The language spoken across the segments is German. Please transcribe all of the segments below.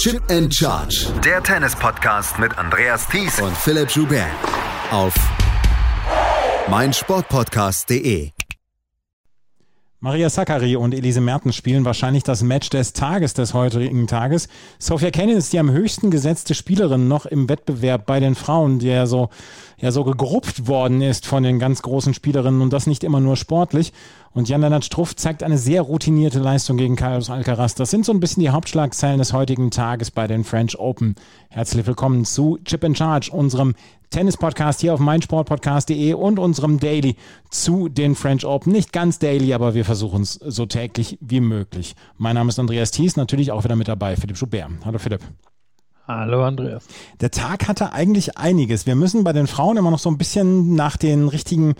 Chip and Charge. Der Tennis-Podcast mit Andreas Thies und Philipp Joubert. Auf meinsportpodcast.de. Maria Sakkari und Elise Mertens spielen wahrscheinlich das Match des Tages des heutigen Tages. Sophia Kenin ist die am höchsten gesetzte Spielerin noch im Wettbewerb bei den Frauen, die ja so, ja so gegruppt worden ist von den ganz großen Spielerinnen und das nicht immer nur sportlich. Und Jan-Lennart Struff zeigt eine sehr routinierte Leistung gegen Carlos Alcaraz. Das sind so ein bisschen die Hauptschlagzeilen des heutigen Tages bei den French Open. Herzlich willkommen zu Chip in Charge, unserem Tennis-Podcast hier auf meinsportpodcast.de und unserem Daily zu den French Open. Nicht ganz daily, aber wir versuchen es so täglich wie möglich. Mein Name ist Andreas Thies, natürlich auch wieder mit dabei, Philipp Schubert. Hallo Philipp. Hallo Andreas. Der Tag hatte eigentlich einiges. Wir müssen bei den Frauen immer noch so ein bisschen nach den richtigen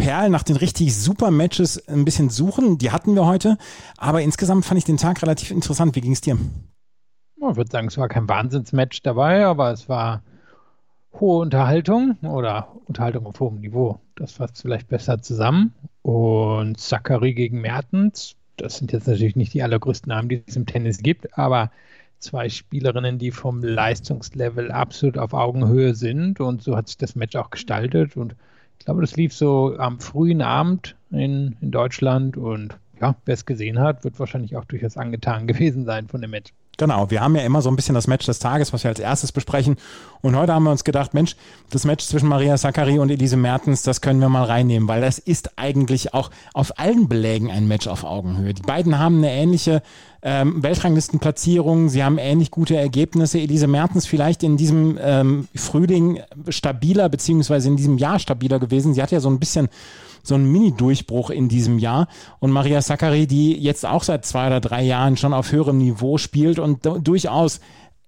Perlen, nach den richtig super Matches ein bisschen suchen. Die hatten wir heute. Aber insgesamt fand ich den Tag relativ interessant. Wie ging es dir? Ich würde sagen, es war kein Wahnsinnsmatch dabei, aber es war hohe Unterhaltung oder Unterhaltung auf hohem Niveau. Das fasst vielleicht besser zusammen. Und Zachary gegen Mertens, das sind jetzt natürlich nicht die allergrößten Namen, die es im Tennis gibt, aber zwei Spielerinnen, die vom Leistungslevel absolut auf Augenhöhe sind. Und so hat sich das Match auch gestaltet. Und ich glaube, das lief so am frühen Abend in, in Deutschland und ja, wer es gesehen hat, wird wahrscheinlich auch durchaus angetan gewesen sein von dem Match. Genau, wir haben ja immer so ein bisschen das Match des Tages, was wir als erstes besprechen. Und heute haben wir uns gedacht, Mensch, das Match zwischen Maria Sakkari und Elise Mertens, das können wir mal reinnehmen, weil das ist eigentlich auch auf allen Belägen ein Match auf Augenhöhe. Die beiden haben eine ähnliche ähm, Weltranglistenplatzierung, sie haben ähnlich gute Ergebnisse. Elise Mertens vielleicht in diesem ähm, Frühling stabiler, beziehungsweise in diesem Jahr stabiler gewesen. Sie hat ja so ein bisschen so ein Mini-Durchbruch in diesem Jahr. Und Maria Sakkari, die jetzt auch seit zwei oder drei Jahren schon auf höherem Niveau spielt und durchaus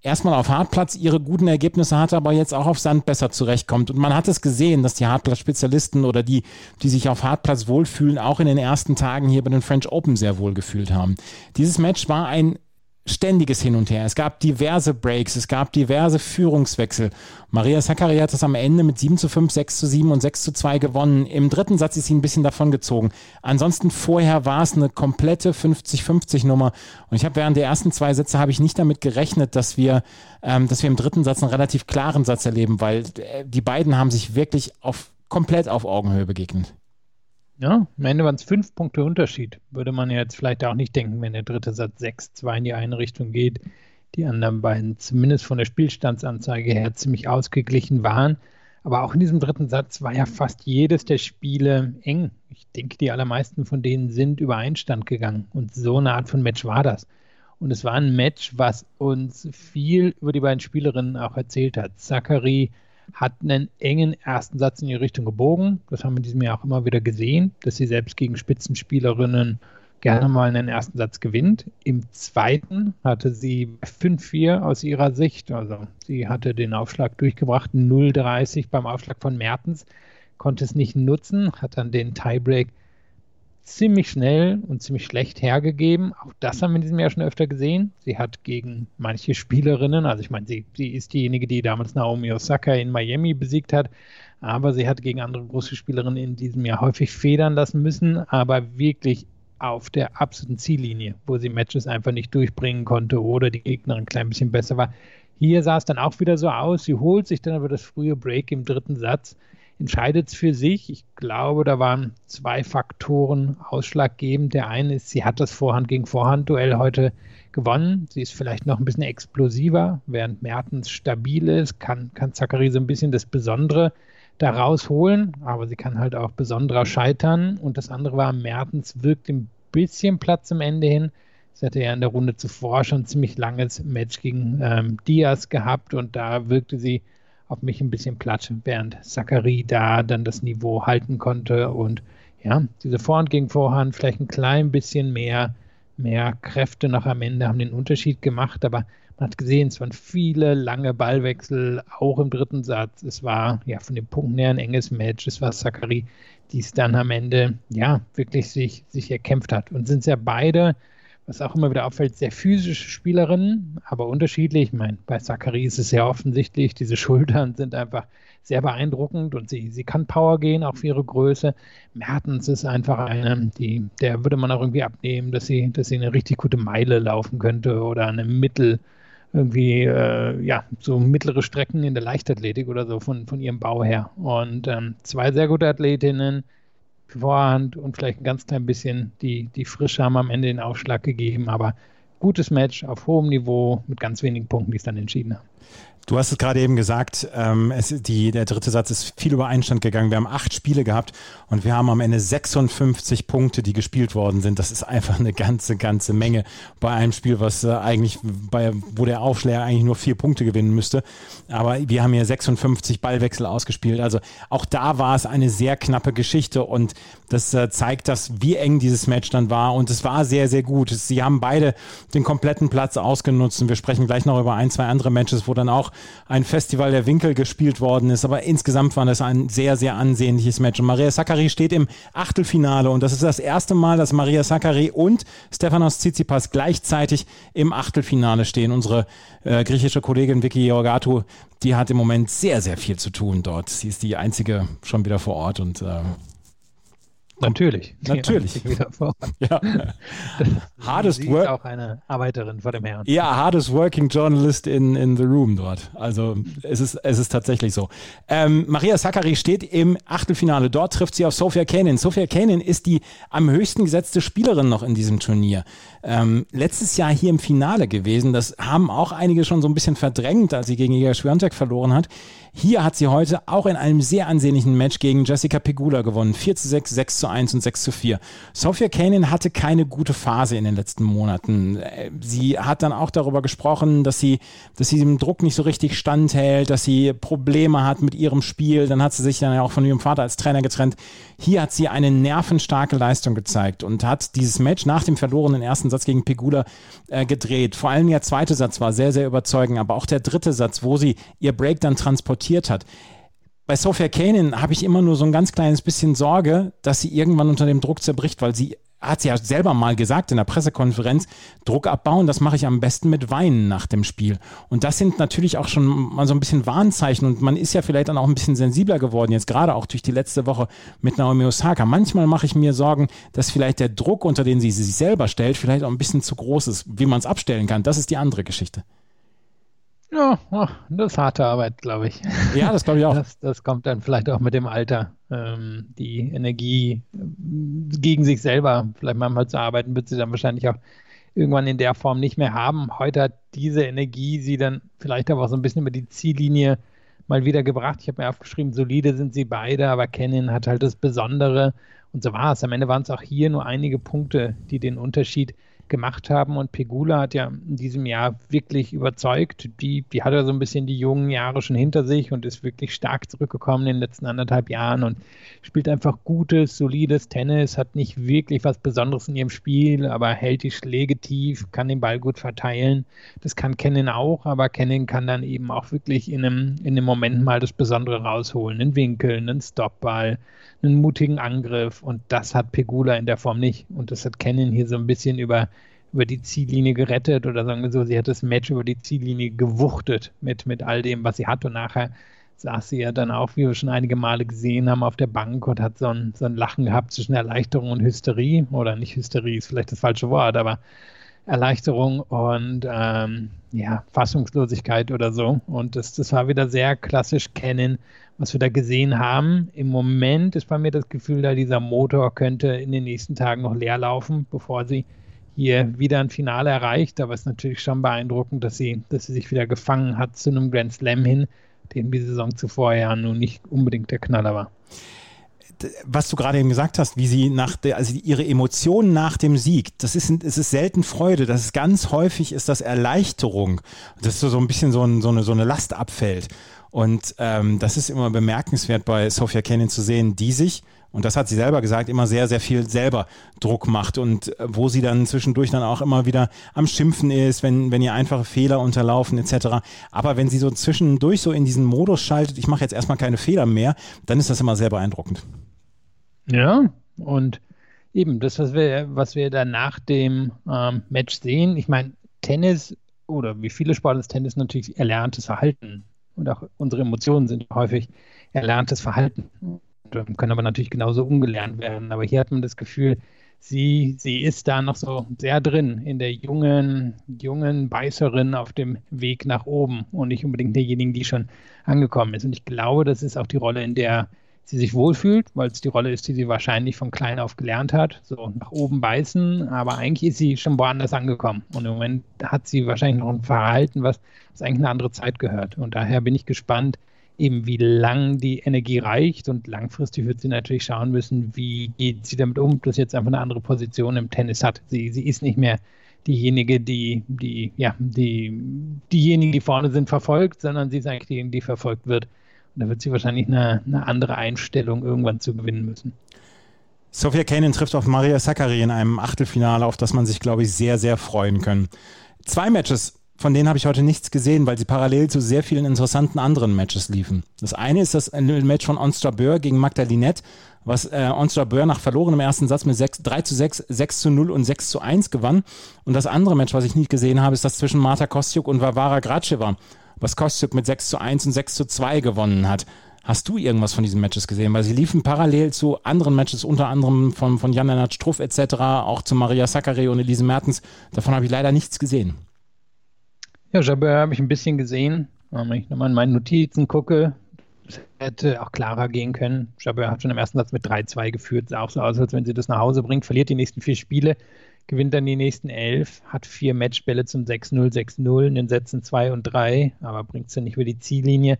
erstmal auf Hartplatz ihre guten Ergebnisse hatte, aber jetzt auch auf Sand besser zurechtkommt. Und man hat es gesehen, dass die Hartplatz-Spezialisten oder die, die sich auf Hartplatz wohlfühlen, auch in den ersten Tagen hier bei den French Open sehr wohl gefühlt haben. Dieses Match war ein ständiges Hin und Her. Es gab diverse Breaks, es gab diverse Führungswechsel. Maria Sakkari hat das am Ende mit 7 zu 5, 6 zu 7 und 6 zu 2 gewonnen. Im dritten Satz ist sie ein bisschen davongezogen. Ansonsten vorher war es eine komplette 50-50 Nummer. Und ich habe während der ersten zwei Sätze habe ich nicht damit gerechnet, dass wir, ähm, dass wir im dritten Satz einen relativ klaren Satz erleben, weil äh, die beiden haben sich wirklich auf komplett auf Augenhöhe begegnet. Ja, am Ende waren es fünf Punkte Unterschied. Würde man jetzt vielleicht auch nicht denken, wenn der dritte Satz 6-2 in die eine Richtung geht. Die anderen beiden, zumindest von der Spielstandsanzeige her, ziemlich ausgeglichen waren. Aber auch in diesem dritten Satz war ja fast jedes der Spiele eng. Ich denke, die allermeisten von denen sind über Einstand gegangen. Und so eine Art von Match war das. Und es war ein Match, was uns viel über die beiden Spielerinnen auch erzählt hat. Zachary hat einen engen ersten Satz in die Richtung gebogen. Das haben wir in diesem Jahr auch immer wieder gesehen, dass sie selbst gegen Spitzenspielerinnen gerne mal einen ersten Satz gewinnt. Im zweiten hatte sie 5-4 aus ihrer Sicht. Also sie hatte den Aufschlag durchgebracht, 0-30 beim Aufschlag von Mertens, konnte es nicht nutzen, hat dann den Tiebreak ziemlich schnell und ziemlich schlecht hergegeben. Auch das haben wir in diesem Jahr schon öfter gesehen. Sie hat gegen manche Spielerinnen, also ich meine, sie, sie ist diejenige, die damals Naomi Osaka in Miami besiegt hat, aber sie hat gegen andere große Spielerinnen in diesem Jahr häufig federn lassen müssen, aber wirklich auf der absoluten Ziellinie, wo sie Matches einfach nicht durchbringen konnte oder die Gegnerin ein klein bisschen besser war. Hier sah es dann auch wieder so aus. Sie holt sich dann aber das frühe Break im dritten Satz entscheidet es für sich. Ich glaube, da waren zwei Faktoren ausschlaggebend. Der eine ist, sie hat das Vorhand gegen Vorhand-Duell heute gewonnen. Sie ist vielleicht noch ein bisschen explosiver, während Mertens stabil ist, kann, kann Zachary so ein bisschen das Besondere da rausholen, aber sie kann halt auch besonderer scheitern. Und das andere war, Mertens wirkt ein bisschen Platz am Ende hin. Sie hatte ja in der Runde zuvor schon ein ziemlich langes Match gegen ähm, Diaz gehabt und da wirkte sie auf mich ein bisschen platt, während Zachary da dann das Niveau halten konnte und ja, diese Vorhand gegen Vorhand vielleicht ein klein bisschen mehr, mehr Kräfte noch am Ende haben den Unterschied gemacht, aber man hat gesehen, es waren viele lange Ballwechsel, auch im dritten Satz. Es war ja von den Punkten her ein enges Match. Es war Zachary, die es dann am Ende ja wirklich sich, sich erkämpft hat. Und sind es ja beide was auch immer wieder auffällt, sehr physische Spielerinnen, aber unterschiedlich. Ich meine, bei Zachary ist es sehr offensichtlich, diese Schultern sind einfach sehr beeindruckend und sie, sie kann Power gehen, auch für ihre Größe. Mertens ist einfach eine, die, der würde man auch irgendwie abnehmen, dass sie, dass sie eine richtig gute Meile laufen könnte oder eine Mittel, irgendwie äh, ja so mittlere Strecken in der Leichtathletik oder so von, von ihrem Bau her. Und ähm, zwei sehr gute Athletinnen, Vorhand und vielleicht ein ganz klein bisschen die, die Frische haben am Ende den Aufschlag gegeben, aber gutes Match auf hohem Niveau mit ganz wenigen Punkten, die es dann entschieden haben. Du hast es gerade eben gesagt, ähm, es, die, der dritte Satz ist viel über Einstand gegangen. Wir haben acht Spiele gehabt und wir haben am Ende 56 Punkte, die gespielt worden sind. Das ist einfach eine ganze, ganze Menge bei einem Spiel, was äh, eigentlich bei, wo der Aufschläger eigentlich nur vier Punkte gewinnen müsste. Aber wir haben hier 56 Ballwechsel ausgespielt. Also auch da war es eine sehr knappe Geschichte und das äh, zeigt, dass wie eng dieses Match dann war und es war sehr, sehr gut. Sie haben beide den kompletten Platz ausgenutzt und wir sprechen gleich noch über ein, zwei andere Matches, wo dann auch ein Festival der Winkel gespielt worden ist. Aber insgesamt war das ein sehr, sehr ansehnliches Match. Und Maria Sakkari steht im Achtelfinale und das ist das erste Mal, dass Maria Sakkari und Stefanos Tsitsipas gleichzeitig im Achtelfinale stehen. Unsere äh, griechische Kollegin Vicky Georgatou, die hat im Moment sehr, sehr viel zu tun dort. Sie ist die einzige schon wieder vor Ort und äh, Natürlich. Natürlich. Ja. hardest work. auch eine Arbeiterin vor dem Herrn. Ja, hardest working journalist in, in the room dort. Also es ist, es ist tatsächlich so. Ähm, Maria Sakkari steht im Achtelfinale. Dort trifft sie auf Sophia Kanin. Sophia Kanin ist die am höchsten gesetzte Spielerin noch in diesem Turnier. Ähm, letztes Jahr hier im Finale gewesen. Das haben auch einige schon so ein bisschen verdrängt, als sie gegen Iga Swiatek verloren hat. Hier hat sie heute auch in einem sehr ansehnlichen Match gegen Jessica Pegula gewonnen. 4 zu 6, 6 zu 1 und 6 zu 4. Sophia Kanin hatte keine gute Phase in den letzten Monaten. Sie hat dann auch darüber gesprochen, dass sie, dass sie dem Druck nicht so richtig standhält, dass sie Probleme hat mit ihrem Spiel. Dann hat sie sich dann ja auch von ihrem Vater als Trainer getrennt. Hier hat sie eine nervenstarke Leistung gezeigt und hat dieses Match nach dem verlorenen ersten Satz gegen Pegula äh, gedreht. Vor allem der zweite Satz war sehr, sehr überzeugend, aber auch der dritte Satz, wo sie ihr Break dann transportiert transportiert hat. Bei Sophia Kanin habe ich immer nur so ein ganz kleines bisschen Sorge, dass sie irgendwann unter dem Druck zerbricht, weil sie hat sie ja selber mal gesagt in der Pressekonferenz, Druck abbauen, das mache ich am besten mit Weinen nach dem Spiel. Und das sind natürlich auch schon mal so ein bisschen Warnzeichen und man ist ja vielleicht dann auch ein bisschen sensibler geworden, jetzt gerade auch durch die letzte Woche mit Naomi Osaka. Manchmal mache ich mir Sorgen, dass vielleicht der Druck, unter den sie sich selber stellt, vielleicht auch ein bisschen zu groß ist. Wie man es abstellen kann, das ist die andere Geschichte. Ja, das ist harte Arbeit, glaube ich. Ja, das glaube ich auch. Das, das, kommt dann vielleicht auch mit dem Alter. Ähm, die Energie äh, gegen sich selber, vielleicht manchmal zu arbeiten, wird sie dann wahrscheinlich auch irgendwann in der Form nicht mehr haben. Heute hat diese Energie sie dann vielleicht aber auch so ein bisschen über die Ziellinie mal wieder gebracht. Ich habe mir aufgeschrieben, solide sind sie beide, aber Kennen hat halt das Besondere. Und so war es. Am Ende waren es auch hier nur einige Punkte, die den Unterschied gemacht haben. Und Pegula hat ja in diesem Jahr wirklich überzeugt. Die, die hat ja so ein bisschen die jungen Jahre schon hinter sich und ist wirklich stark zurückgekommen in den letzten anderthalb Jahren und spielt einfach gutes, solides Tennis, hat nicht wirklich was Besonderes in ihrem Spiel, aber hält die Schläge tief, kann den Ball gut verteilen. Das kann Kennen auch, aber Kennen kann dann eben auch wirklich in einem, in einem Moment mal das Besondere rausholen. Einen Winkel, einen Stopball, einen mutigen Angriff und das hat Pegula in der Form nicht. Und das hat Kennen hier so ein bisschen über, über die Ziellinie gerettet oder sagen wir so, sie hat das Match über die Ziellinie gewuchtet mit, mit all dem, was sie hat und nachher saß sie ja dann auch, wie wir schon einige Male gesehen haben, auf der Bank und hat so ein, so ein Lachen gehabt zwischen Erleichterung und Hysterie oder nicht Hysterie ist vielleicht das falsche Wort, aber Erleichterung und ähm, ja, Fassungslosigkeit oder so. Und das, das war wieder sehr klassisch kennen, was wir da gesehen haben. Im Moment ist bei mir das Gefühl, da dieser Motor könnte in den nächsten Tagen noch leer laufen, bevor sie hier wieder ein Finale erreicht. Aber es ist natürlich schon beeindruckend, dass sie, dass sie sich wieder gefangen hat zu einem Grand Slam hin, dem die Saison zuvor ja nun nicht unbedingt der Knaller war was du gerade eben gesagt hast, wie sie nach der, also ihre Emotionen nach dem Sieg, das ist, es ist selten Freude, das ist ganz häufig ist das Erleichterung, dass so, ein bisschen so, ein, so, eine, so eine Last abfällt. Und ähm, das ist immer bemerkenswert bei Sophia Cannon zu sehen, die sich, und das hat sie selber gesagt, immer sehr, sehr viel selber Druck macht und äh, wo sie dann zwischendurch dann auch immer wieder am Schimpfen ist, wenn, wenn ihr einfache Fehler unterlaufen etc. Aber wenn sie so zwischendurch so in diesen Modus schaltet, ich mache jetzt erstmal keine Fehler mehr, dann ist das immer sehr beeindruckend. Ja, und eben das, was wir, was wir dann nach dem ähm, Match sehen, ich meine, Tennis oder wie viele Sportler ist Tennis natürlich erlerntes Verhalten. Und auch unsere Emotionen sind häufig erlerntes Verhalten. Können aber natürlich genauso ungelernt werden. Aber hier hat man das Gefühl, sie, sie ist da noch so sehr drin in der jungen, jungen Beißerin auf dem Weg nach oben und nicht unbedingt derjenigen, die schon angekommen ist. Und ich glaube, das ist auch die Rolle, in der sie sich wohlfühlt, weil es die Rolle ist, die sie wahrscheinlich von klein auf gelernt hat. So nach oben beißen, aber eigentlich ist sie schon woanders angekommen. Und im Moment hat sie wahrscheinlich noch ein Verhalten, was, was eigentlich eine andere Zeit gehört. Und daher bin ich gespannt, eben wie lang die Energie reicht. Und langfristig wird sie natürlich schauen müssen, wie geht sie damit um, dass sie jetzt einfach eine andere Position im Tennis hat. Sie, sie ist nicht mehr diejenige, die, die, ja, die, diejenigen, die vorne sind, verfolgt, sondern sie ist eigentlich diejenige, die verfolgt wird. Und da wird sie wahrscheinlich eine, eine andere Einstellung irgendwann zu gewinnen müssen. Sophia Kanin trifft auf Maria Sakkari in einem Achtelfinale, auf das man sich, glaube ich, sehr, sehr freuen kann. Zwei Matches von denen habe ich heute nichts gesehen, weil sie parallel zu sehr vielen interessanten anderen Matches liefen. Das eine ist das Match von Onstra Böhr gegen Magdalinette, was äh, Onstra Böhr nach verlorenem ersten Satz mit 6, 3 zu 6, 6 zu 0 und 6 zu 1 gewann. Und das andere Match, was ich nicht gesehen habe, ist das zwischen Marta Kostjuk und Varvara Graceva, was Kostjuk mit 6 zu 1 und 6 zu 2 gewonnen hat. Hast du irgendwas von diesen Matches gesehen? Weil sie liefen parallel zu anderen Matches, unter anderem von, von Jan-Lennart Struff etc., auch zu Maria Sakkari und Elise Mertens. Davon habe ich leider nichts gesehen. Ja, Jabeur habe ich ein bisschen gesehen. Wenn ich nochmal in meine Notizen gucke, hätte auch klarer gehen können. Jabeur hat schon im ersten Satz mit 3-2 geführt. Sah auch so aus, als wenn sie das nach Hause bringt, verliert die nächsten vier Spiele, gewinnt dann die nächsten elf, hat vier Matchbälle zum 6-0, 6-0 in den Sätzen 2 und 3, aber bringt es dann nicht über die Ziellinie.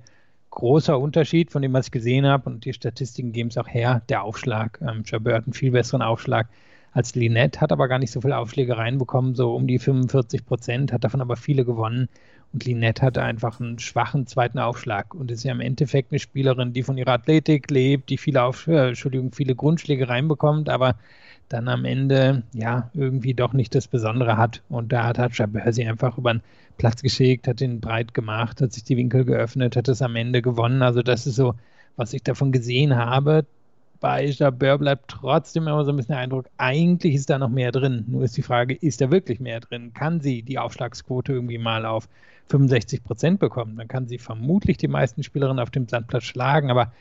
Großer Unterschied von dem, was ich gesehen habe, und die Statistiken geben es auch her, der Aufschlag. Ähm, Jabeur hat einen viel besseren Aufschlag als Linette, hat aber gar nicht so viele Aufschläge reinbekommen, so um die 45 Prozent, hat davon aber viele gewonnen. Und Linette hatte einfach einen schwachen zweiten Aufschlag und ist ja im Endeffekt eine Spielerin, die von ihrer Athletik lebt, die viele, Auf äh, Entschuldigung, viele Grundschläge reinbekommt, aber dann am Ende ja irgendwie doch nicht das Besondere hat. Und da hat, hat Jabeur sie einfach über den Platz geschickt, hat ihn breit gemacht, hat sich die Winkel geöffnet, hat es am Ende gewonnen. Also das ist so, was ich davon gesehen habe bei Jabeur bleibt trotzdem immer so ein bisschen der Eindruck, eigentlich ist da noch mehr drin. Nur ist die Frage, ist da wirklich mehr drin? Kann sie die Aufschlagsquote irgendwie mal auf 65 Prozent bekommen? Dann kann sie vermutlich die meisten Spielerinnen auf dem Sandplatz schlagen, aber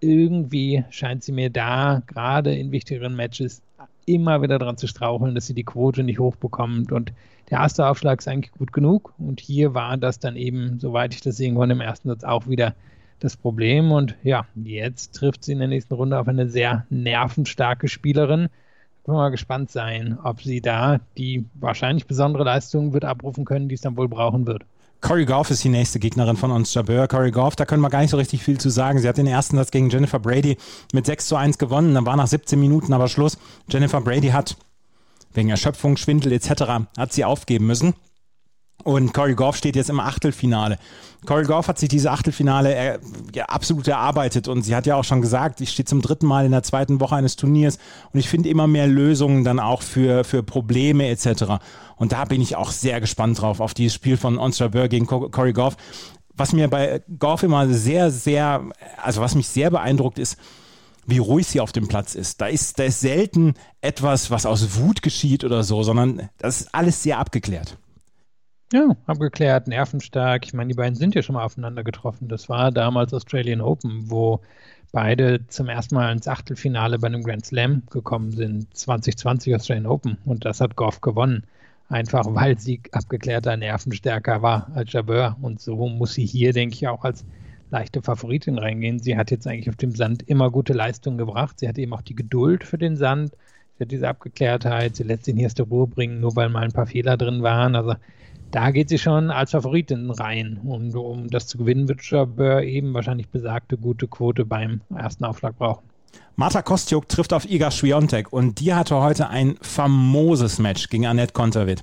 irgendwie scheint sie mir da gerade in wichtigeren Matches immer wieder dran zu straucheln, dass sie die Quote nicht hochbekommt. Und der erste Aufschlag ist eigentlich gut genug. Und hier war das dann eben, soweit ich das sehen konnte, im ersten Satz auch wieder das Problem. Und ja, jetzt trifft sie in der nächsten Runde auf eine sehr nervenstarke Spielerin. Können wir mal gespannt sein, ob sie da die wahrscheinlich besondere Leistung wird abrufen können, die es dann wohl brauchen wird. Corey Goff ist die nächste Gegnerin von uns, Jabeur. Corey Goff, da können wir gar nicht so richtig viel zu sagen. Sie hat den ersten Satz gegen Jennifer Brady mit 6 zu 1 gewonnen. Dann war nach 17 Minuten aber Schluss. Jennifer Brady hat wegen Erschöpfung, Schwindel etc. hat sie aufgeben müssen. Und Corey Goff steht jetzt im Achtelfinale. Corey Goff hat sich diese Achtelfinale äh, ja, absolut erarbeitet und sie hat ja auch schon gesagt, ich stehe zum dritten Mal in der zweiten Woche eines Turniers und ich finde immer mehr Lösungen dann auch für, für Probleme etc. Und da bin ich auch sehr gespannt drauf, auf dieses Spiel von Onstra Burr gegen Corey Goff. Was mir bei Goff immer sehr, sehr, also was mich sehr beeindruckt ist, wie ruhig sie auf dem Platz ist. Da ist, da ist selten etwas, was aus Wut geschieht oder so, sondern das ist alles sehr abgeklärt. Ja, abgeklärt, nervenstark. Ich meine, die beiden sind ja schon mal aufeinander getroffen. Das war damals Australian Open, wo beide zum ersten Mal ins Achtelfinale bei einem Grand Slam gekommen sind. 2020 Australian Open. Und das hat Goff gewonnen. Einfach weil sie abgeklärter, nervenstärker war als Jabeur. Und so muss sie hier, denke ich, auch als leichte Favoritin reingehen. Sie hat jetzt eigentlich auf dem Sand immer gute Leistungen gebracht. Sie hat eben auch die Geduld für den Sand. Sie hat diese Abgeklärtheit. Sie lässt sich nicht aus der Ruhe bringen, nur weil mal ein paar Fehler drin waren. Also da geht sie schon als Favoritin rein. Und um das zu gewinnen, wird Jabeur eben wahrscheinlich besagte gute Quote beim ersten Aufschlag brauchen. Marta Kostjuk trifft auf Iga Swiatek und die hatte heute ein famoses Match gegen Annette Konterwitt.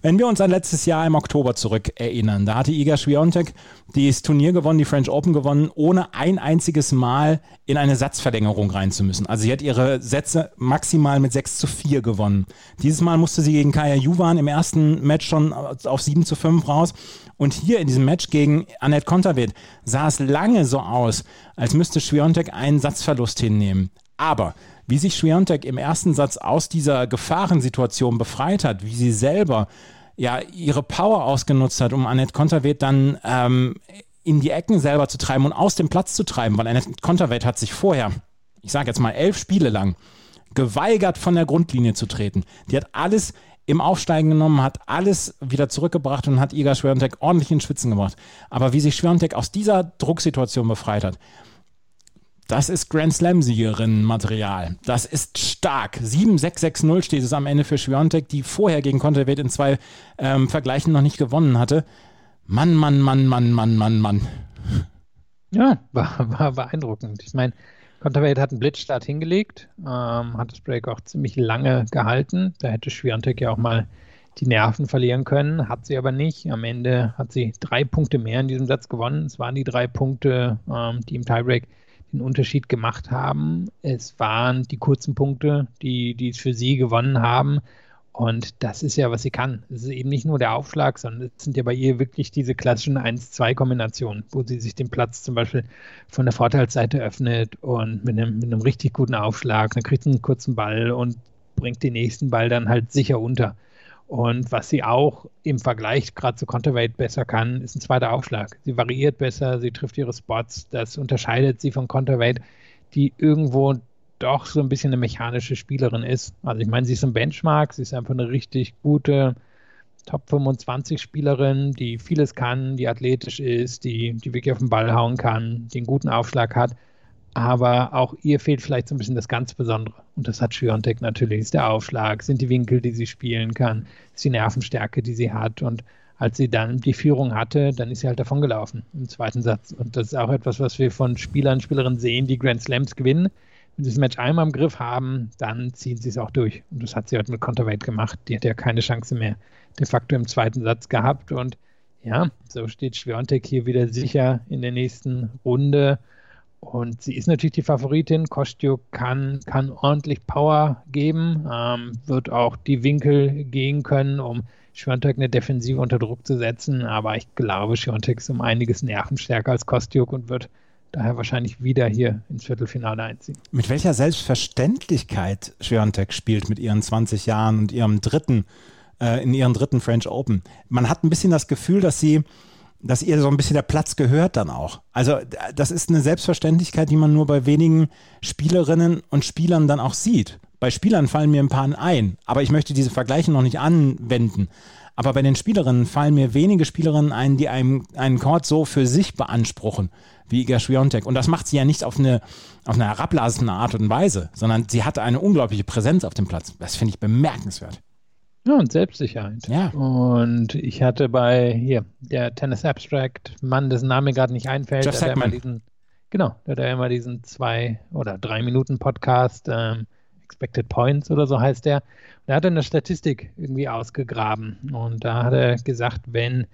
Wenn wir uns an letztes Jahr im Oktober zurück erinnern, da hatte Iga Swiatek das Turnier gewonnen, die French Open gewonnen, ohne ein einziges Mal in eine Satzverlängerung rein zu müssen. Also sie hat ihre Sätze maximal mit 6 zu 4 gewonnen. Dieses Mal musste sie gegen Kaya Juvan im ersten Match schon auf 7 zu 5 raus. Und hier in diesem Match gegen Annette Konterwitt sah es lange so aus, als müsste Swiatek einen Satzverlust hinnehmen. Aber wie sich Schwiontek im ersten Satz aus dieser Gefahrensituation befreit hat, wie sie selber ja ihre Power ausgenutzt hat, um Annette Konterweht dann ähm, in die Ecken selber zu treiben und aus dem Platz zu treiben, weil Annette Konterweht hat sich vorher, ich sage jetzt mal elf Spiele lang, geweigert, von der Grundlinie zu treten. Die hat alles im Aufsteigen genommen, hat alles wieder zurückgebracht und hat Iga Schwiontek ordentlich in Schwitzen gebracht. Aber wie sich Schwiontek aus dieser Drucksituation befreit hat, das ist Grand Slam-Siegerin-Material. Das ist stark. 7-6-6-0 steht es am Ende für Schwiontek, die vorher gegen Konterweight in zwei ähm, Vergleichen noch nicht gewonnen hatte. Mann, Mann, Mann, Mann, Mann, Mann, Mann. Ja, war, war beeindruckend. Ich meine, Konterweight hat einen Blitzstart hingelegt, ähm, hat das Break auch ziemlich lange gehalten. Da hätte Schwiontek ja auch mal die Nerven verlieren können, hat sie aber nicht. Am Ende hat sie drei Punkte mehr in diesem Satz gewonnen. Es waren die drei Punkte, ähm, die im Tiebreak den Unterschied gemacht haben. Es waren die kurzen Punkte, die, die es für sie gewonnen haben. Und das ist ja, was sie kann. Es ist eben nicht nur der Aufschlag, sondern es sind ja bei ihr wirklich diese klassischen 1-2-Kombinationen, wo sie sich den Platz zum Beispiel von der Vorteilsseite öffnet und mit einem, mit einem richtig guten Aufschlag, dann kriegt sie einen kurzen Ball und bringt den nächsten Ball dann halt sicher unter. Und was sie auch im Vergleich gerade zu Counterweight besser kann, ist ein zweiter Aufschlag. Sie variiert besser, sie trifft ihre Spots. Das unterscheidet sie von Counterweight, die irgendwo doch so ein bisschen eine mechanische Spielerin ist. Also ich meine, sie ist ein Benchmark, sie ist einfach eine richtig gute Top 25 Spielerin, die vieles kann, die athletisch ist, die, die wirklich auf den Ball hauen kann, die einen guten Aufschlag hat. Aber auch ihr fehlt vielleicht so ein bisschen das ganz Besondere. Und das hat Schwiontek natürlich. Ist der Aufschlag, sind die Winkel, die sie spielen kann, ist die Nervenstärke, die sie hat. Und als sie dann die Führung hatte, dann ist sie halt davon gelaufen im zweiten Satz. Und das ist auch etwas, was wir von Spielern, Spielerinnen sehen, die Grand Slams gewinnen wenn sie das Match einmal im Griff haben, dann ziehen sie es auch durch. Und das hat sie heute mit Counterweight gemacht. Die hat ja keine Chance mehr de facto im zweiten Satz gehabt. Und ja, so steht Schwiontek hier wieder sicher in der nächsten Runde. Und sie ist natürlich die Favoritin. Kostjuk kann, kann ordentlich Power geben, ähm, wird auch die Winkel gehen können, um Schwiontek eine Defensive unter Druck zu setzen. Aber ich glaube, Schwiontek ist um einiges nervenstärker als Kostjuk und wird daher wahrscheinlich wieder hier ins Viertelfinale einziehen. Mit welcher Selbstverständlichkeit Schwiontek spielt mit ihren 20 Jahren und ihrem dritten, äh, in ihren dritten French Open. Man hat ein bisschen das Gefühl, dass sie, dass ihr so ein bisschen der Platz gehört dann auch. Also das ist eine Selbstverständlichkeit, die man nur bei wenigen Spielerinnen und Spielern dann auch sieht. Bei Spielern fallen mir ein paar ein, aber ich möchte diese Vergleiche noch nicht anwenden. Aber bei den Spielerinnen fallen mir wenige Spielerinnen ein, die einen, einen Court so für sich beanspruchen wie Iga Swiatek. Und das macht sie ja nicht auf eine, auf eine herablassende Art und Weise, sondern sie hatte eine unglaubliche Präsenz auf dem Platz. Das finde ich bemerkenswert. Ja, und Selbstsicherheit. Ja. Und ich hatte bei hier der Tennis Abstract, Mann, dessen Name gerade nicht einfällt, Jeff hat Sackmann. diesen, genau, der hat immer diesen zwei oder drei Minuten Podcast, ähm, Expected Points oder so heißt der. Und er hat eine Statistik irgendwie ausgegraben. Und da hat er gesagt, wenn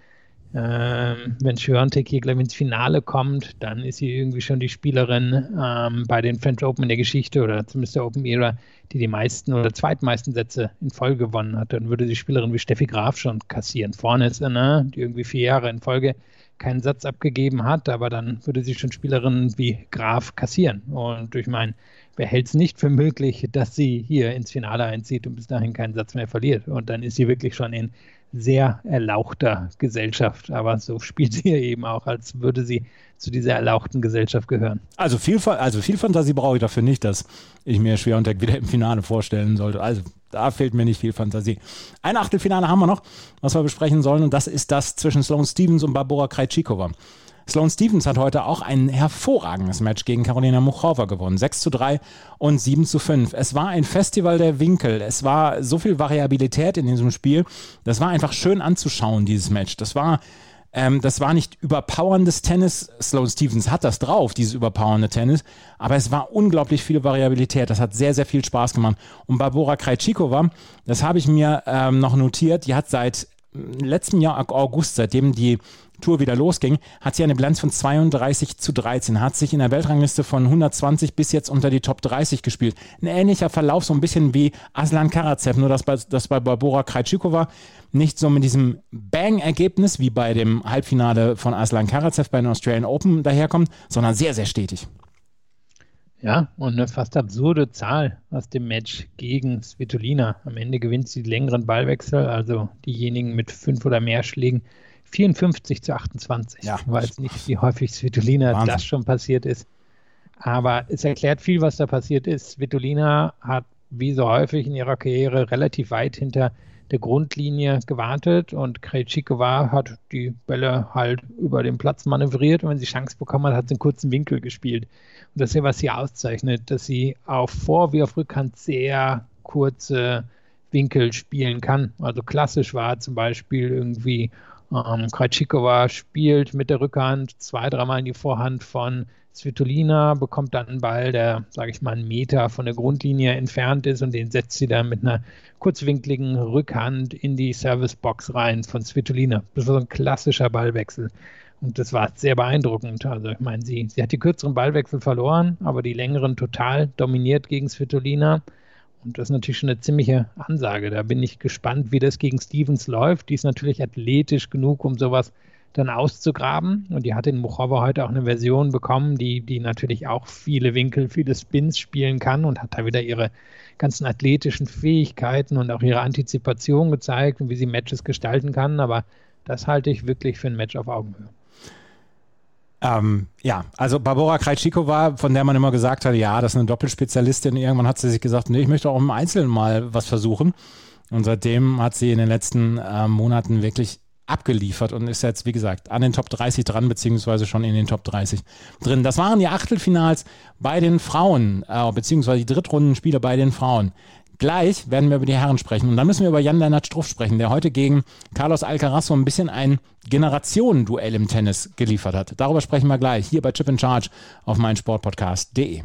ähm, wenn Schwiontek hier gleich ins Finale kommt, dann ist sie irgendwie schon die Spielerin ähm, bei den French Open in der Geschichte oder zumindest der Open Era, die die meisten oder zweitmeisten Sätze in Folge gewonnen hat. Dann würde die Spielerin wie Steffi Graf schon kassieren. Vorne ist sie, ne, die irgendwie vier Jahre in Folge keinen Satz abgegeben hat, aber dann würde sie schon Spielerinnen wie Graf kassieren. Und durch mein, wer hält es nicht für möglich, dass sie hier ins Finale einzieht und bis dahin keinen Satz mehr verliert. Und dann ist sie wirklich schon in sehr erlauchter Gesellschaft. Aber so spielt sie eben auch, als würde sie zu dieser erlauchten Gesellschaft gehören. Also viel, also viel Fantasie brauche ich dafür nicht, dass ich mir Schwerunterg wieder im Finale vorstellen sollte. Also da fehlt mir nicht viel Fantasie. Ein Achtelfinale haben wir noch, was wir besprechen sollen, und das ist das zwischen Sloane Stevens und Barbora Krejcikova. Sloane Stevens hat heute auch ein hervorragendes Match gegen Karolina Muchova gewonnen. 6 zu 3 und 7 zu 5. Es war ein Festival der Winkel. Es war so viel Variabilität in diesem Spiel. Das war einfach schön anzuschauen, dieses Match. Das war ähm, das war nicht überpowerndes Tennis. Sloane Stevens hat das drauf, dieses überpowernde Tennis. Aber es war unglaublich viel Variabilität. Das hat sehr, sehr viel Spaß gemacht. Und Barbora Krejcikova, das habe ich mir ähm, noch notiert, die hat seit letzten Jahr August, seitdem die Tour wieder losging, hat sie eine Bilanz von 32 zu 13, hat sich in der Weltrangliste von 120 bis jetzt unter die Top 30 gespielt. Ein ähnlicher Verlauf, so ein bisschen wie Aslan Karatsev, nur dass bei, dass bei Barbora Krejcikova nicht so mit diesem Bang-Ergebnis wie bei dem Halbfinale von Aslan Karatsev bei den Australian Open daherkommt, sondern sehr, sehr stetig. Ja, und eine fast absurde Zahl aus dem Match gegen Svitolina. Am Ende gewinnt sie die längeren Ballwechsel, also diejenigen mit fünf oder mehr Schlägen 54 zu 28. Ja. Ich weiß nicht, wie häufig Svitolina das schon passiert ist. Aber es erklärt viel, was da passiert ist. Svitolina hat wie so häufig in ihrer Karriere relativ weit hinter der Grundlinie gewartet und Krejcikova hat die Bälle halt über den Platz manövriert und wenn sie Chance bekommen hat, hat sie einen kurzen Winkel gespielt. Und das ist ja, was sie auszeichnet, dass sie auf Vor- wie auf Rückhand sehr kurze Winkel spielen kann. Also klassisch war zum Beispiel irgendwie ähm, Krajcikova spielt mit der Rückhand zwei, dreimal in die Vorhand von Svitolina, bekommt dann einen Ball, der, sage ich mal, einen Meter von der Grundlinie entfernt ist und den setzt sie dann mit einer kurzwinkligen Rückhand in die Servicebox rein von Svitolina. Das war so ein klassischer Ballwechsel. Und das war sehr beeindruckend. Also ich meine, sie, sie hat die kürzeren Ballwechsel verloren, aber die längeren total dominiert gegen Svitolina. Und das ist natürlich schon eine ziemliche Ansage. Da bin ich gespannt, wie das gegen Stevens läuft. Die ist natürlich athletisch genug, um sowas dann auszugraben. Und die hat in Muchova heute auch eine Version bekommen, die, die natürlich auch viele Winkel, viele Spins spielen kann und hat da wieder ihre ganzen athletischen Fähigkeiten und auch ihre Antizipation gezeigt und wie sie Matches gestalten kann. Aber das halte ich wirklich für ein Match auf Augenhöhe. Ähm, ja, also Barbara Krejcikova, von der man immer gesagt hat, ja, das ist eine Doppelspezialistin. Irgendwann hat sie sich gesagt, nee, ich möchte auch im Einzelnen mal was versuchen. Und seitdem hat sie in den letzten äh, Monaten wirklich abgeliefert und ist jetzt, wie gesagt, an den Top 30 dran, beziehungsweise schon in den Top 30 drin. Das waren die Achtelfinals bei den Frauen, äh, beziehungsweise die Drittrundenspiele bei den Frauen. Gleich werden wir über die Herren sprechen und dann müssen wir über Jan-Lennart Struff sprechen, der heute gegen Carlos Alcaraz so ein bisschen ein Generationenduell im Tennis geliefert hat. Darüber sprechen wir gleich hier bei Chip in Charge auf meinsportpodcast.de.